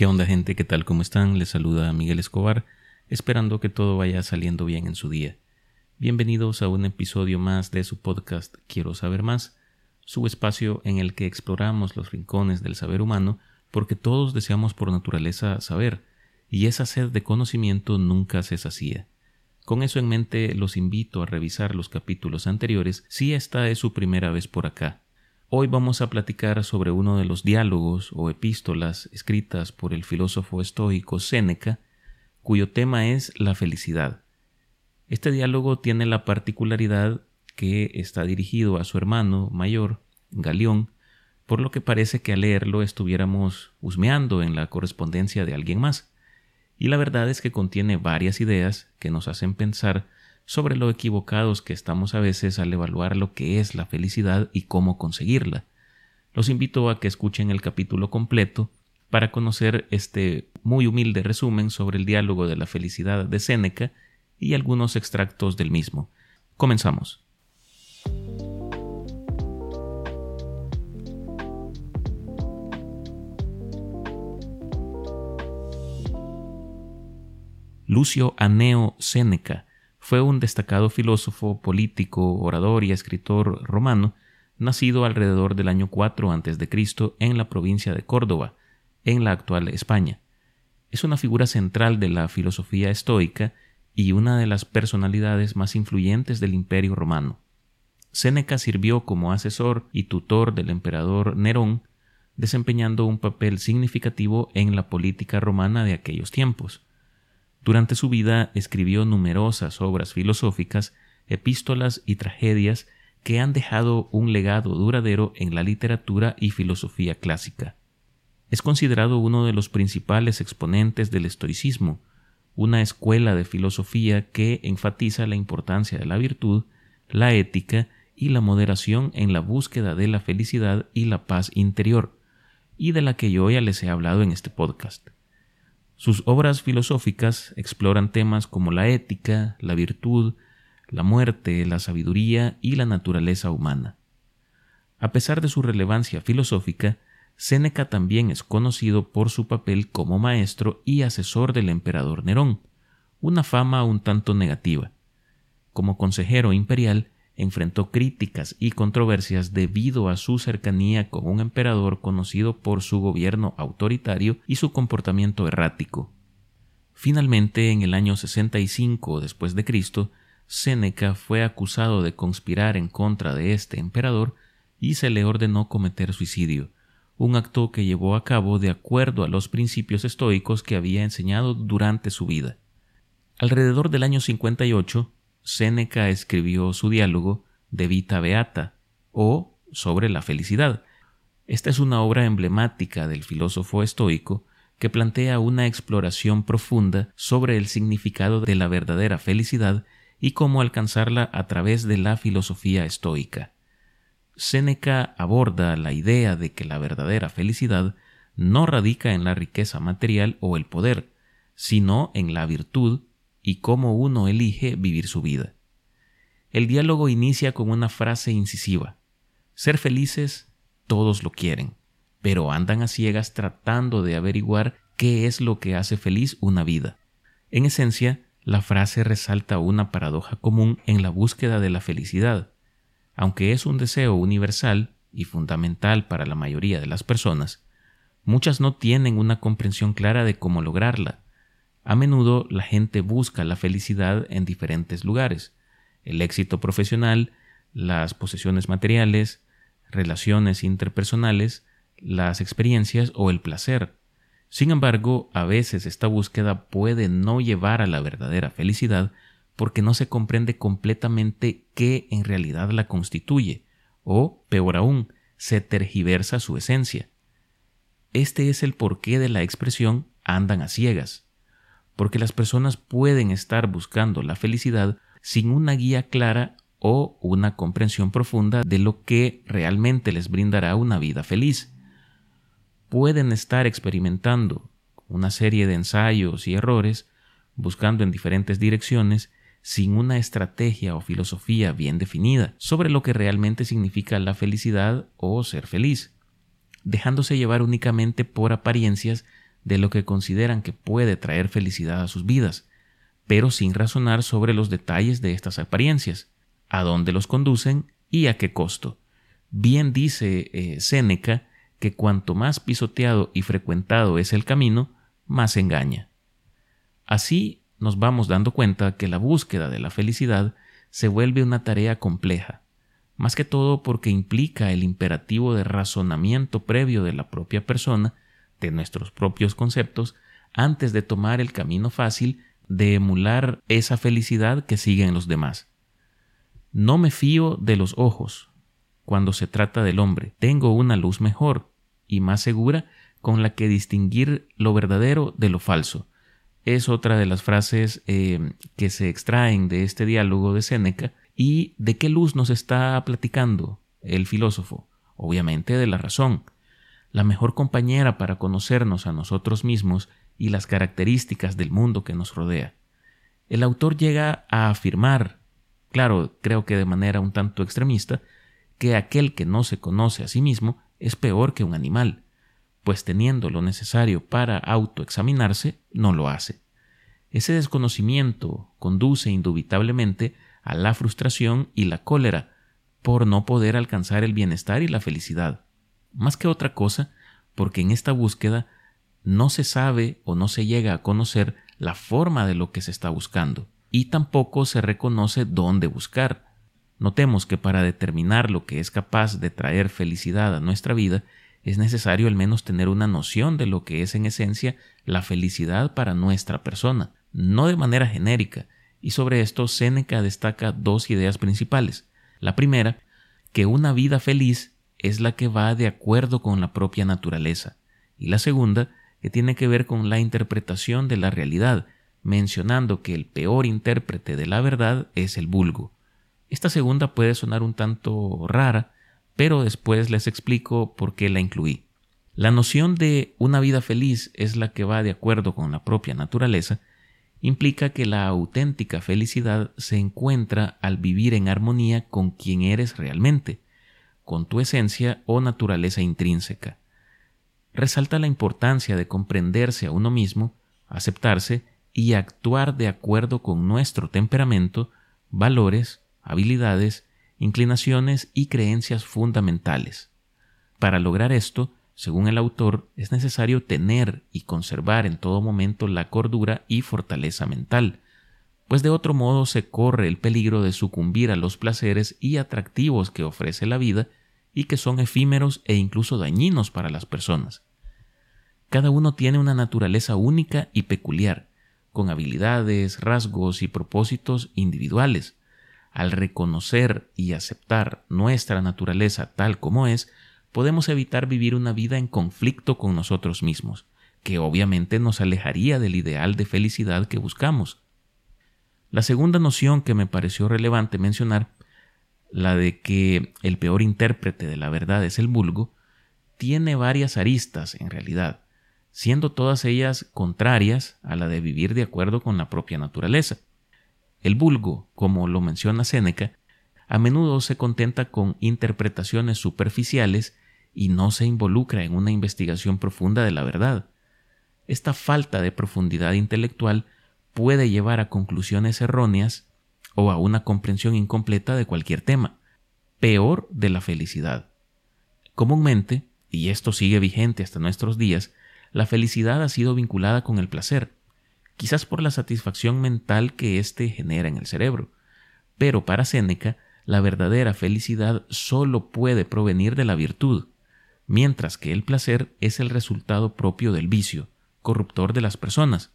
¿Qué onda gente? ¿Qué tal? ¿Cómo están? Les saluda Miguel Escobar, esperando que todo vaya saliendo bien en su día. Bienvenidos a un episodio más de su podcast Quiero saber más, su espacio en el que exploramos los rincones del saber humano porque todos deseamos por naturaleza saber, y esa sed de conocimiento nunca se sacía. Con eso en mente los invito a revisar los capítulos anteriores si esta es su primera vez por acá. Hoy vamos a platicar sobre uno de los diálogos o epístolas escritas por el filósofo estoico Séneca, cuyo tema es la felicidad. Este diálogo tiene la particularidad que está dirigido a su hermano mayor, Galión, por lo que parece que al leerlo estuviéramos husmeando en la correspondencia de alguien más. Y la verdad es que contiene varias ideas que nos hacen pensar sobre lo equivocados que estamos a veces al evaluar lo que es la felicidad y cómo conseguirla. Los invito a que escuchen el capítulo completo para conocer este muy humilde resumen sobre el diálogo de la felicidad de Séneca y algunos extractos del mismo. Comenzamos. Lucio Aneo Séneca fue un destacado filósofo, político, orador y escritor romano, nacido alrededor del año 4 a.C. en la provincia de Córdoba, en la actual España. Es una figura central de la filosofía estoica y una de las personalidades más influyentes del Imperio romano. Séneca sirvió como asesor y tutor del emperador Nerón, desempeñando un papel significativo en la política romana de aquellos tiempos. Durante su vida escribió numerosas obras filosóficas, epístolas y tragedias que han dejado un legado duradero en la literatura y filosofía clásica. Es considerado uno de los principales exponentes del estoicismo, una escuela de filosofía que enfatiza la importancia de la virtud, la ética y la moderación en la búsqueda de la felicidad y la paz interior, y de la que yo ya les he hablado en este podcast. Sus obras filosóficas exploran temas como la ética, la virtud, la muerte, la sabiduría y la naturaleza humana. A pesar de su relevancia filosófica, Séneca también es conocido por su papel como maestro y asesor del emperador Nerón, una fama un tanto negativa. Como consejero imperial, enfrentó críticas y controversias debido a su cercanía con un emperador conocido por su gobierno autoritario y su comportamiento errático. Finalmente, en el año 65 después de Cristo, Séneca fue acusado de conspirar en contra de este emperador y se le ordenó cometer suicidio, un acto que llevó a cabo de acuerdo a los principios estoicos que había enseñado durante su vida. Alrededor del año 58, Séneca escribió su diálogo de Vita Beata o sobre la felicidad. Esta es una obra emblemática del filósofo estoico que plantea una exploración profunda sobre el significado de la verdadera felicidad y cómo alcanzarla a través de la filosofía estoica. Séneca aborda la idea de que la verdadera felicidad no radica en la riqueza material o el poder, sino en la virtud y cómo uno elige vivir su vida. El diálogo inicia con una frase incisiva. Ser felices todos lo quieren, pero andan a ciegas tratando de averiguar qué es lo que hace feliz una vida. En esencia, la frase resalta una paradoja común en la búsqueda de la felicidad. Aunque es un deseo universal y fundamental para la mayoría de las personas, muchas no tienen una comprensión clara de cómo lograrla, a menudo la gente busca la felicidad en diferentes lugares. El éxito profesional, las posesiones materiales, relaciones interpersonales, las experiencias o el placer. Sin embargo, a veces esta búsqueda puede no llevar a la verdadera felicidad porque no se comprende completamente qué en realidad la constituye, o, peor aún, se tergiversa su esencia. Este es el porqué de la expresión andan a ciegas porque las personas pueden estar buscando la felicidad sin una guía clara o una comprensión profunda de lo que realmente les brindará una vida feliz. Pueden estar experimentando una serie de ensayos y errores, buscando en diferentes direcciones, sin una estrategia o filosofía bien definida sobre lo que realmente significa la felicidad o ser feliz, dejándose llevar únicamente por apariencias de lo que consideran que puede traer felicidad a sus vidas, pero sin razonar sobre los detalles de estas apariencias, a dónde los conducen y a qué costo. Bien dice eh, Séneca que cuanto más pisoteado y frecuentado es el camino, más engaña. Así nos vamos dando cuenta que la búsqueda de la felicidad se vuelve una tarea compleja, más que todo porque implica el imperativo de razonamiento previo de la propia persona, de nuestros propios conceptos, antes de tomar el camino fácil de emular esa felicidad que siguen los demás. No me fío de los ojos. Cuando se trata del hombre, tengo una luz mejor y más segura con la que distinguir lo verdadero de lo falso. Es otra de las frases eh, que se extraen de este diálogo de Séneca. ¿Y de qué luz nos está platicando el filósofo? Obviamente de la razón. La mejor compañera para conocernos a nosotros mismos y las características del mundo que nos rodea. El autor llega a afirmar, claro, creo que de manera un tanto extremista, que aquel que no se conoce a sí mismo es peor que un animal, pues teniendo lo necesario para autoexaminarse, no lo hace. Ese desconocimiento conduce indubitablemente a la frustración y la cólera por no poder alcanzar el bienestar y la felicidad. Más que otra cosa, porque en esta búsqueda no se sabe o no se llega a conocer la forma de lo que se está buscando, y tampoco se reconoce dónde buscar. Notemos que para determinar lo que es capaz de traer felicidad a nuestra vida, es necesario al menos tener una noción de lo que es en esencia la felicidad para nuestra persona, no de manera genérica, y sobre esto Séneca destaca dos ideas principales. La primera, que una vida feliz es la que va de acuerdo con la propia naturaleza, y la segunda, que tiene que ver con la interpretación de la realidad, mencionando que el peor intérprete de la verdad es el vulgo. Esta segunda puede sonar un tanto rara, pero después les explico por qué la incluí. La noción de una vida feliz es la que va de acuerdo con la propia naturaleza, implica que la auténtica felicidad se encuentra al vivir en armonía con quien eres realmente, con tu esencia o naturaleza intrínseca. Resalta la importancia de comprenderse a uno mismo, aceptarse y actuar de acuerdo con nuestro temperamento, valores, habilidades inclinaciones y creencias fundamentales. Para lograr esto, según el autor, es necesario tener y conservar en todo momento la cordura y fortaleza mental, pues de otro modo se corre el peligro de sucumbir a los placeres y atractivos que ofrece la vida y que son efímeros e incluso dañinos para las personas. Cada uno tiene una naturaleza única y peculiar, con habilidades, rasgos y propósitos individuales, al reconocer y aceptar nuestra naturaleza tal como es, podemos evitar vivir una vida en conflicto con nosotros mismos, que obviamente nos alejaría del ideal de felicidad que buscamos. La segunda noción que me pareció relevante mencionar, la de que el peor intérprete de la verdad es el vulgo, tiene varias aristas en realidad, siendo todas ellas contrarias a la de vivir de acuerdo con la propia naturaleza. El vulgo, como lo menciona Séneca, a menudo se contenta con interpretaciones superficiales y no se involucra en una investigación profunda de la verdad. Esta falta de profundidad intelectual puede llevar a conclusiones erróneas o a una comprensión incompleta de cualquier tema, peor de la felicidad. Comúnmente, y esto sigue vigente hasta nuestros días, la felicidad ha sido vinculada con el placer, quizás por la satisfacción mental que éste genera en el cerebro. Pero para Séneca, la verdadera felicidad sólo puede provenir de la virtud, mientras que el placer es el resultado propio del vicio, corruptor de las personas.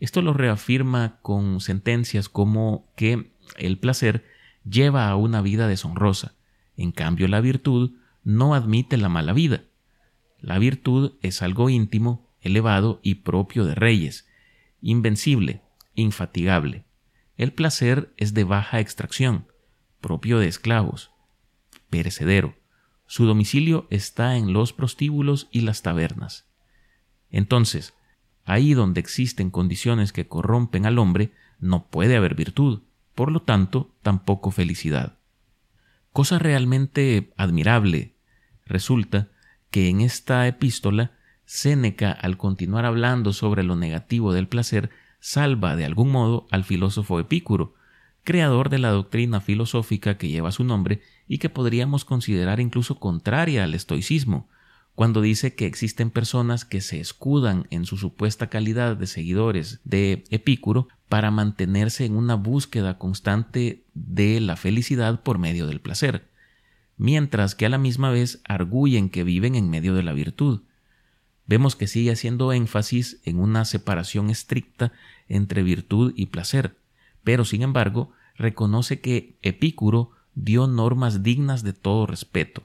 Esto lo reafirma con sentencias como que el placer lleva a una vida deshonrosa, en cambio la virtud no admite la mala vida. La virtud es algo íntimo, elevado y propio de reyes, invencible, infatigable. El placer es de baja extracción, propio de esclavos, perecedero. Su domicilio está en los prostíbulos y las tabernas. Entonces, ahí donde existen condiciones que corrompen al hombre, no puede haber virtud, por lo tanto, tampoco felicidad. Cosa realmente admirable resulta que en esta epístola Séneca, al continuar hablando sobre lo negativo del placer, salva de algún modo al filósofo Epicuro, creador de la doctrina filosófica que lleva su nombre y que podríamos considerar incluso contraria al estoicismo, cuando dice que existen personas que se escudan en su supuesta calidad de seguidores de Epicuro para mantenerse en una búsqueda constante de la felicidad por medio del placer, mientras que a la misma vez arguyen que viven en medio de la virtud. Vemos que sigue haciendo énfasis en una separación estricta entre virtud y placer, pero sin embargo reconoce que Epicuro dio normas dignas de todo respeto,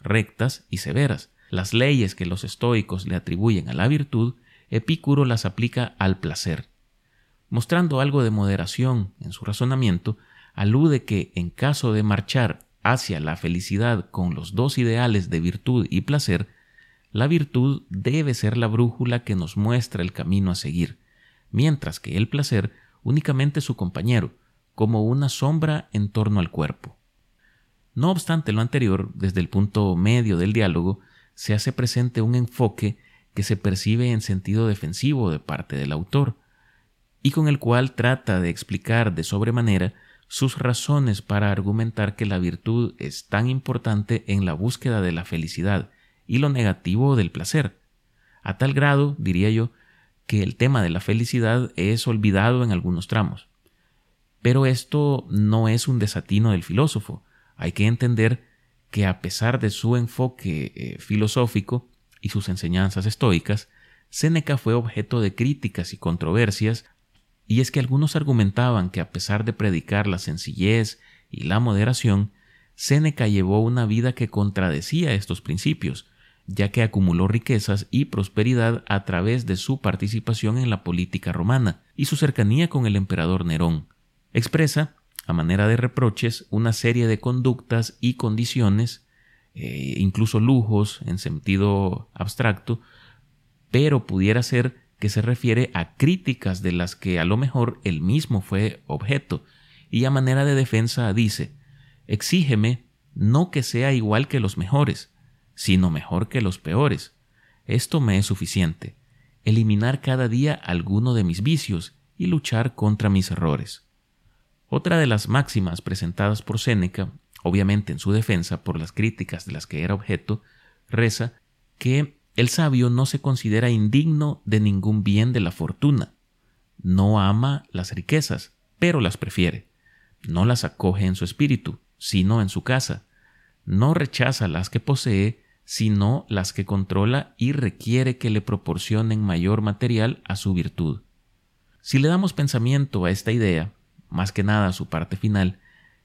rectas y severas, las leyes que los estoicos le atribuyen a la virtud, Epicuro las aplica al placer. Mostrando algo de moderación en su razonamiento, alude que en caso de marchar hacia la felicidad con los dos ideales de virtud y placer, la virtud debe ser la brújula que nos muestra el camino a seguir, mientras que el placer únicamente su compañero, como una sombra en torno al cuerpo. No obstante lo anterior, desde el punto medio del diálogo, se hace presente un enfoque que se percibe en sentido defensivo de parte del autor, y con el cual trata de explicar de sobremanera sus razones para argumentar que la virtud es tan importante en la búsqueda de la felicidad y lo negativo del placer, a tal grado, diría yo, que el tema de la felicidad es olvidado en algunos tramos. Pero esto no es un desatino del filósofo. Hay que entender que a pesar de su enfoque eh, filosófico y sus enseñanzas estoicas, Séneca fue objeto de críticas y controversias, y es que algunos argumentaban que a pesar de predicar la sencillez y la moderación, Séneca llevó una vida que contradecía estos principios, ya que acumuló riquezas y prosperidad a través de su participación en la política romana y su cercanía con el emperador Nerón. Expresa a manera de reproches, una serie de conductas y condiciones, eh, incluso lujos en sentido abstracto, pero pudiera ser que se refiere a críticas de las que a lo mejor él mismo fue objeto, y a manera de defensa dice, exígeme no que sea igual que los mejores, sino mejor que los peores. Esto me es suficiente, eliminar cada día alguno de mis vicios y luchar contra mis errores. Otra de las máximas presentadas por Séneca, obviamente en su defensa por las críticas de las que era objeto, reza que el sabio no se considera indigno de ningún bien de la fortuna, no ama las riquezas, pero las prefiere, no las acoge en su espíritu, sino en su casa, no rechaza las que posee, sino las que controla y requiere que le proporcionen mayor material a su virtud. Si le damos pensamiento a esta idea, más que nada su parte final,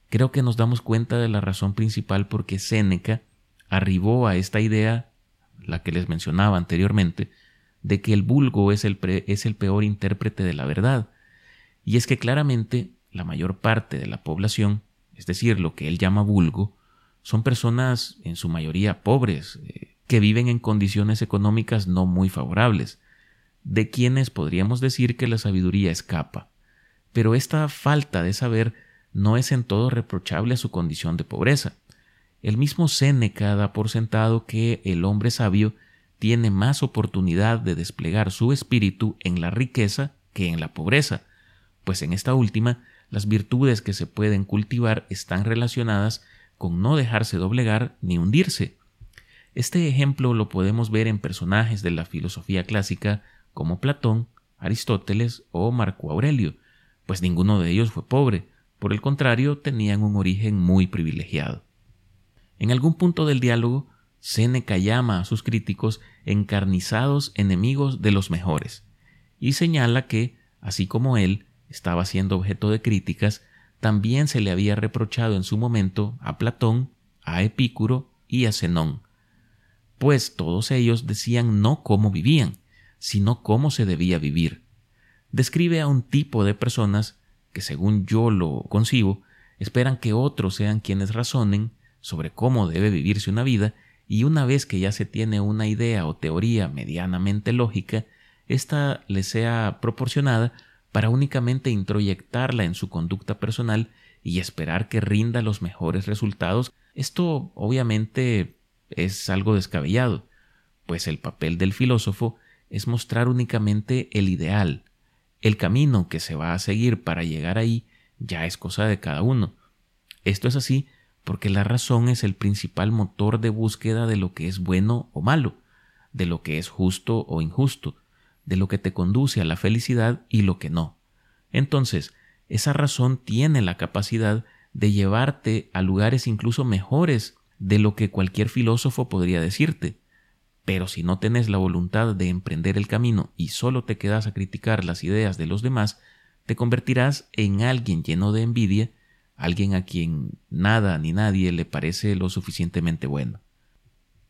creo que nos damos cuenta de la razón principal por qué Séneca arribó a esta idea, la que les mencionaba anteriormente, de que el vulgo es el, es el peor intérprete de la verdad. Y es que claramente la mayor parte de la población, es decir, lo que él llama vulgo, son personas en su mayoría pobres, eh, que viven en condiciones económicas no muy favorables, de quienes podríamos decir que la sabiduría escapa. Pero esta falta de saber no es en todo reprochable a su condición de pobreza. El mismo Séneca da por sentado que el hombre sabio tiene más oportunidad de desplegar su espíritu en la riqueza que en la pobreza, pues en esta última las virtudes que se pueden cultivar están relacionadas con no dejarse doblegar ni hundirse. Este ejemplo lo podemos ver en personajes de la filosofía clásica como Platón, Aristóteles o Marco Aurelio, pues ninguno de ellos fue pobre, por el contrario, tenían un origen muy privilegiado. En algún punto del diálogo, Séneca llama a sus críticos encarnizados enemigos de los mejores, y señala que, así como él estaba siendo objeto de críticas, también se le había reprochado en su momento a Platón, a Epicuro y a Zenón, pues todos ellos decían no cómo vivían, sino cómo se debía vivir describe a un tipo de personas que, según yo lo concibo, esperan que otros sean quienes razonen sobre cómo debe vivirse una vida y una vez que ya se tiene una idea o teoría medianamente lógica, ésta le sea proporcionada para únicamente introyectarla en su conducta personal y esperar que rinda los mejores resultados. Esto obviamente es algo descabellado, pues el papel del filósofo es mostrar únicamente el ideal. El camino que se va a seguir para llegar ahí ya es cosa de cada uno. Esto es así porque la razón es el principal motor de búsqueda de lo que es bueno o malo, de lo que es justo o injusto, de lo que te conduce a la felicidad y lo que no. Entonces, esa razón tiene la capacidad de llevarte a lugares incluso mejores de lo que cualquier filósofo podría decirte. Pero si no tenés la voluntad de emprender el camino y solo te quedas a criticar las ideas de los demás, te convertirás en alguien lleno de envidia, alguien a quien nada ni nadie le parece lo suficientemente bueno.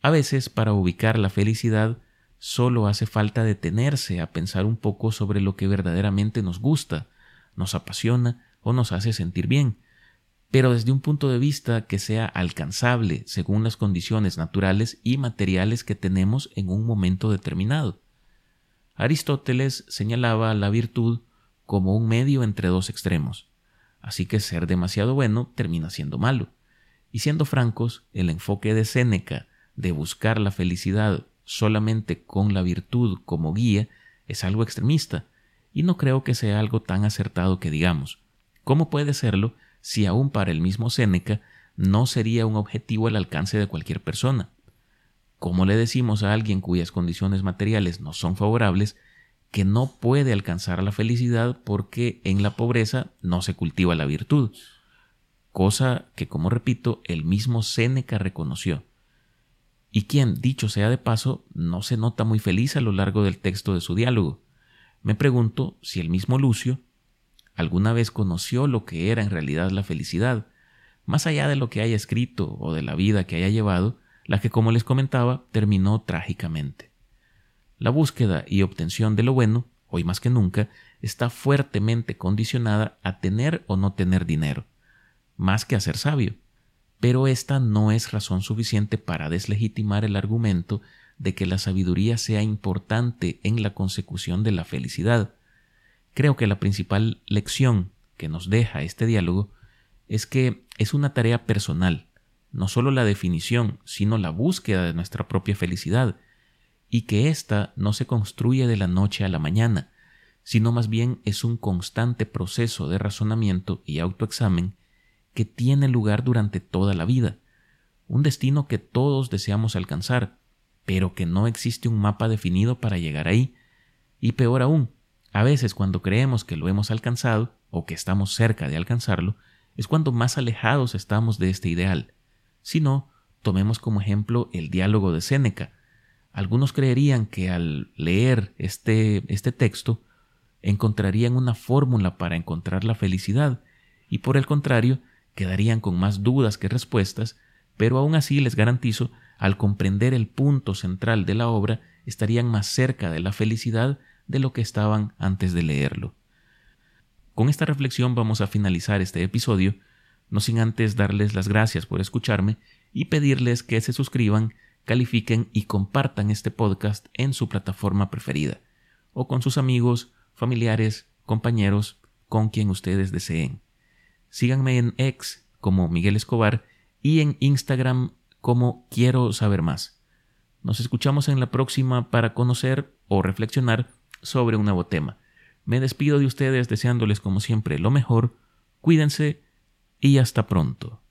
A veces, para ubicar la felicidad, solo hace falta detenerse a pensar un poco sobre lo que verdaderamente nos gusta, nos apasiona o nos hace sentir bien, pero desde un punto de vista que sea alcanzable según las condiciones naturales y materiales que tenemos en un momento determinado. Aristóteles señalaba la virtud como un medio entre dos extremos, así que ser demasiado bueno termina siendo malo. Y siendo francos, el enfoque de Séneca de buscar la felicidad solamente con la virtud como guía es algo extremista, y no creo que sea algo tan acertado que digamos. ¿Cómo puede serlo si aún para el mismo Séneca no sería un objetivo al alcance de cualquier persona? ¿Cómo le decimos a alguien cuyas condiciones materiales no son favorables que no puede alcanzar la felicidad porque en la pobreza no se cultiva la virtud? Cosa que, como repito, el mismo Séneca reconoció. Y quien, dicho sea de paso, no se nota muy feliz a lo largo del texto de su diálogo. Me pregunto si el mismo Lucio, alguna vez conoció lo que era en realidad la felicidad, más allá de lo que haya escrito o de la vida que haya llevado, la que, como les comentaba, terminó trágicamente. La búsqueda y obtención de lo bueno, hoy más que nunca, está fuertemente condicionada a tener o no tener dinero, más que a ser sabio. Pero esta no es razón suficiente para deslegitimar el argumento de que la sabiduría sea importante en la consecución de la felicidad. Creo que la principal lección que nos deja este diálogo es que es una tarea personal, no solo la definición, sino la búsqueda de nuestra propia felicidad, y que ésta no se construye de la noche a la mañana, sino más bien es un constante proceso de razonamiento y autoexamen que tiene lugar durante toda la vida, un destino que todos deseamos alcanzar, pero que no existe un mapa definido para llegar ahí, y peor aún, a veces cuando creemos que lo hemos alcanzado o que estamos cerca de alcanzarlo, es cuando más alejados estamos de este ideal. Si no, tomemos como ejemplo el diálogo de Séneca. Algunos creerían que al leer este, este texto encontrarían una fórmula para encontrar la felicidad, y por el contrario, quedarían con más dudas que respuestas, pero aún así les garantizo, al comprender el punto central de la obra, estarían más cerca de la felicidad de lo que estaban antes de leerlo. Con esta reflexión vamos a finalizar este episodio, no sin antes darles las gracias por escucharme y pedirles que se suscriban, califiquen y compartan este podcast en su plataforma preferida, o con sus amigos, familiares, compañeros, con quien ustedes deseen. Síganme en X como Miguel Escobar y en Instagram como Quiero saber más. Nos escuchamos en la próxima para conocer o reflexionar sobre un nuevo tema. Me despido de ustedes deseándoles como siempre lo mejor, cuídense y hasta pronto.